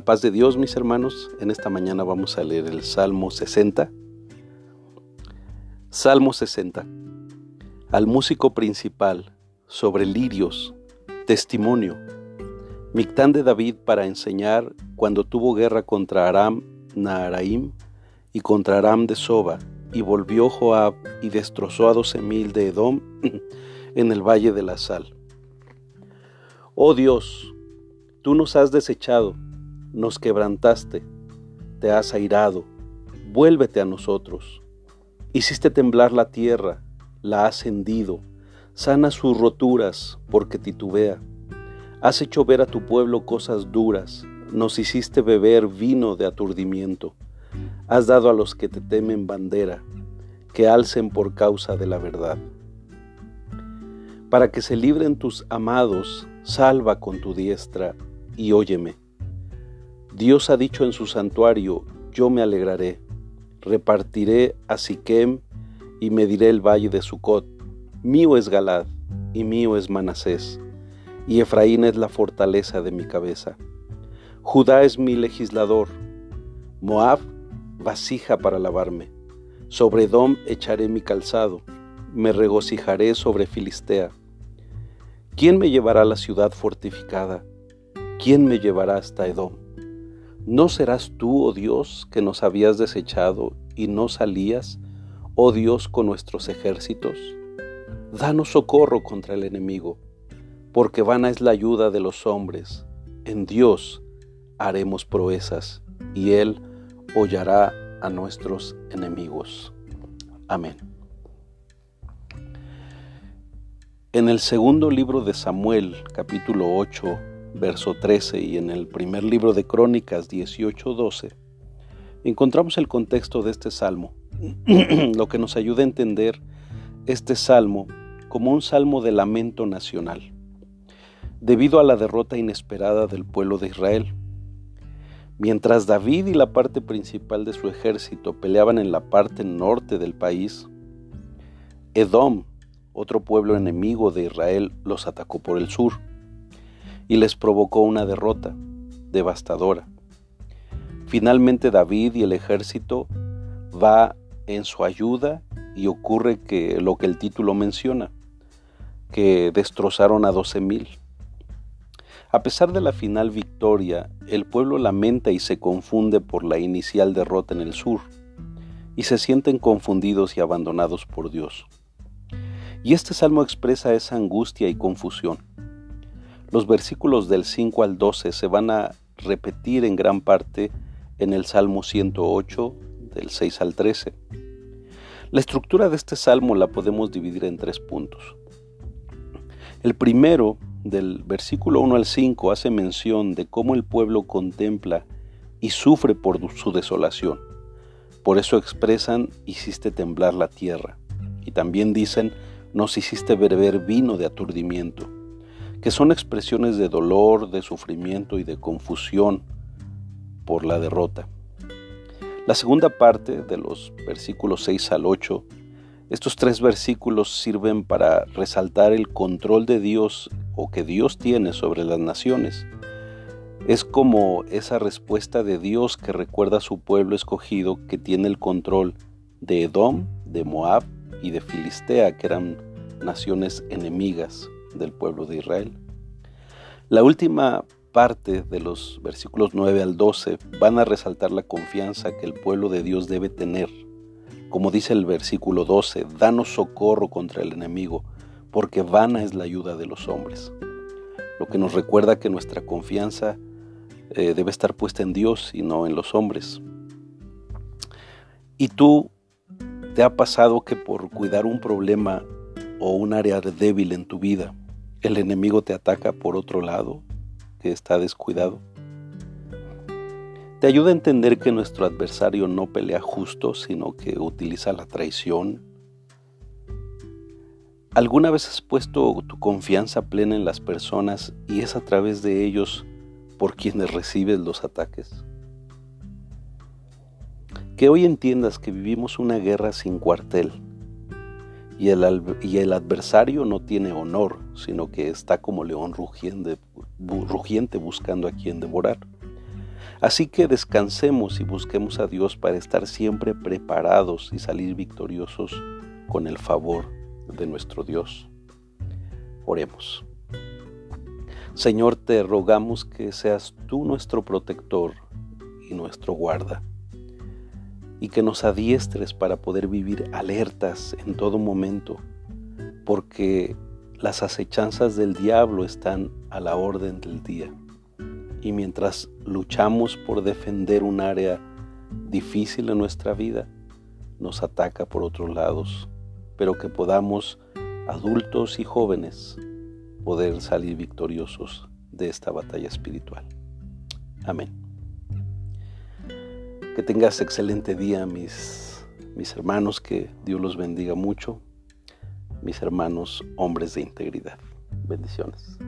La paz de Dios, mis hermanos, en esta mañana vamos a leer el Salmo 60. Salmo 60. Al músico principal, sobre lirios, testimonio. Mictán de David para enseñar cuando tuvo guerra contra Aram Naharaim y contra Aram de Soba, y volvió Joab y destrozó a doce mil de Edom en el valle de la sal. Oh Dios, tú nos has desechado nos quebrantaste, te has airado, vuélvete a nosotros. Hiciste temblar la tierra, la has hendido, sana sus roturas porque titubea. Has hecho ver a tu pueblo cosas duras, nos hiciste beber vino de aturdimiento. Has dado a los que te temen bandera, que alcen por causa de la verdad. Para que se libren tus amados, salva con tu diestra y óyeme. Dios ha dicho en su santuario, yo me alegraré, repartiré a Siquem y mediré el valle de Sucot. Mío es Galad y mío es Manasés, y Efraín es la fortaleza de mi cabeza. Judá es mi legislador, Moab vasija para lavarme. Sobre Edom echaré mi calzado, me regocijaré sobre Filistea. ¿Quién me llevará a la ciudad fortificada? ¿Quién me llevará hasta Edom? ¿No serás tú, oh Dios, que nos habías desechado y no salías, oh Dios, con nuestros ejércitos? Danos socorro contra el enemigo, porque vana es la ayuda de los hombres. En Dios haremos proezas, y Él hollará a nuestros enemigos. Amén. En el segundo libro de Samuel, capítulo 8, verso 13, y en el primer libro de Crónicas 18, 12, encontramos el contexto de este salmo, lo que nos ayuda a entender este salmo como un salmo de lamento nacional, debido a la derrota inesperada del pueblo de Israel. Mientras David y la parte principal de su ejército peleaban en la parte norte del país, Edom, otro pueblo enemigo de Israel, los atacó por el sur y les provocó una derrota devastadora. Finalmente David y el ejército va en su ayuda y ocurre que lo que el título menciona, que destrozaron a doce mil. A pesar de la final victoria, el pueblo lamenta y se confunde por la inicial derrota en el sur, y se sienten confundidos y abandonados por Dios. Y este salmo expresa esa angustia y confusión. Los versículos del 5 al 12 se van a repetir en gran parte en el Salmo 108, del 6 al 13. La estructura de este salmo la podemos dividir en tres puntos. El primero, del versículo 1 al 5, hace mención de cómo el pueblo contempla y sufre por su desolación. Por eso expresan, hiciste temblar la tierra. Y también dicen, nos hiciste beber vino de aturdimiento que son expresiones de dolor, de sufrimiento y de confusión por la derrota. La segunda parte de los versículos 6 al 8, estos tres versículos sirven para resaltar el control de Dios o que Dios tiene sobre las naciones. Es como esa respuesta de Dios que recuerda a su pueblo escogido que tiene el control de Edom, de Moab y de Filistea, que eran naciones enemigas del pueblo de Israel. La última parte de los versículos 9 al 12 van a resaltar la confianza que el pueblo de Dios debe tener. Como dice el versículo 12, danos socorro contra el enemigo, porque vana es la ayuda de los hombres. Lo que nos recuerda que nuestra confianza eh, debe estar puesta en Dios y no en los hombres. ¿Y tú te ha pasado que por cuidar un problema o un área débil en tu vida, el enemigo te ataca por otro lado, que está descuidado. Te ayuda a entender que nuestro adversario no pelea justo, sino que utiliza la traición. ¿Alguna vez has puesto tu confianza plena en las personas y es a través de ellos por quienes recibes los ataques? Que hoy entiendas que vivimos una guerra sin cuartel y el, y el adversario no tiene honor, sino que está como león rugiente, rugiente buscando a quien devorar. Así que descansemos y busquemos a Dios para estar siempre preparados y salir victoriosos con el favor de nuestro Dios. Oremos. Señor, te rogamos que seas tú nuestro protector y nuestro guarda, y que nos adiestres para poder vivir alertas en todo momento, porque las acechanzas del diablo están a la orden del día. Y mientras luchamos por defender un área difícil en nuestra vida, nos ataca por otros lados, pero que podamos, adultos y jóvenes, poder salir victoriosos de esta batalla espiritual. Amén. Que tengas excelente día, mis, mis hermanos, que Dios los bendiga mucho, mis hermanos hombres de integridad. Bendiciones.